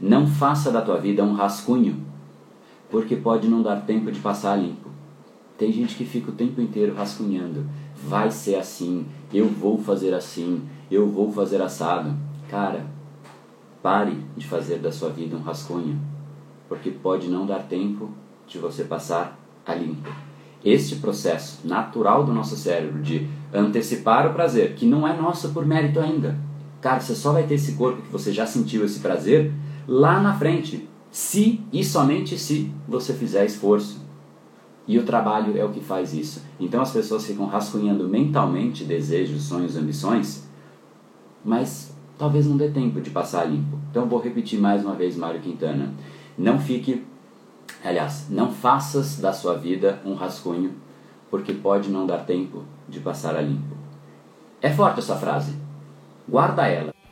Não faça da tua vida um rascunho, porque pode não dar tempo de passar limpo. Tem gente que fica o tempo inteiro rascunhando. Vai ser assim, eu vou fazer assim, eu vou fazer assado. Cara, pare de fazer da sua vida um rascunho, porque pode não dar tempo de você passar a limpo. Este processo natural do nosso cérebro de antecipar o prazer, que não é nosso por mérito ainda. Cara, você só vai ter esse corpo que você já sentiu esse prazer lá na frente, se e somente se você fizer esforço. E o trabalho é o que faz isso. Então as pessoas ficam rascunhando mentalmente desejos, sonhos, ambições, mas talvez não dê tempo de passar limpo. Então vou repetir mais uma vez, Mário Quintana. Não fique, aliás, não faças da sua vida um rascunho, porque pode não dar tempo de passar a limpo. É forte essa frase. Guarda ela.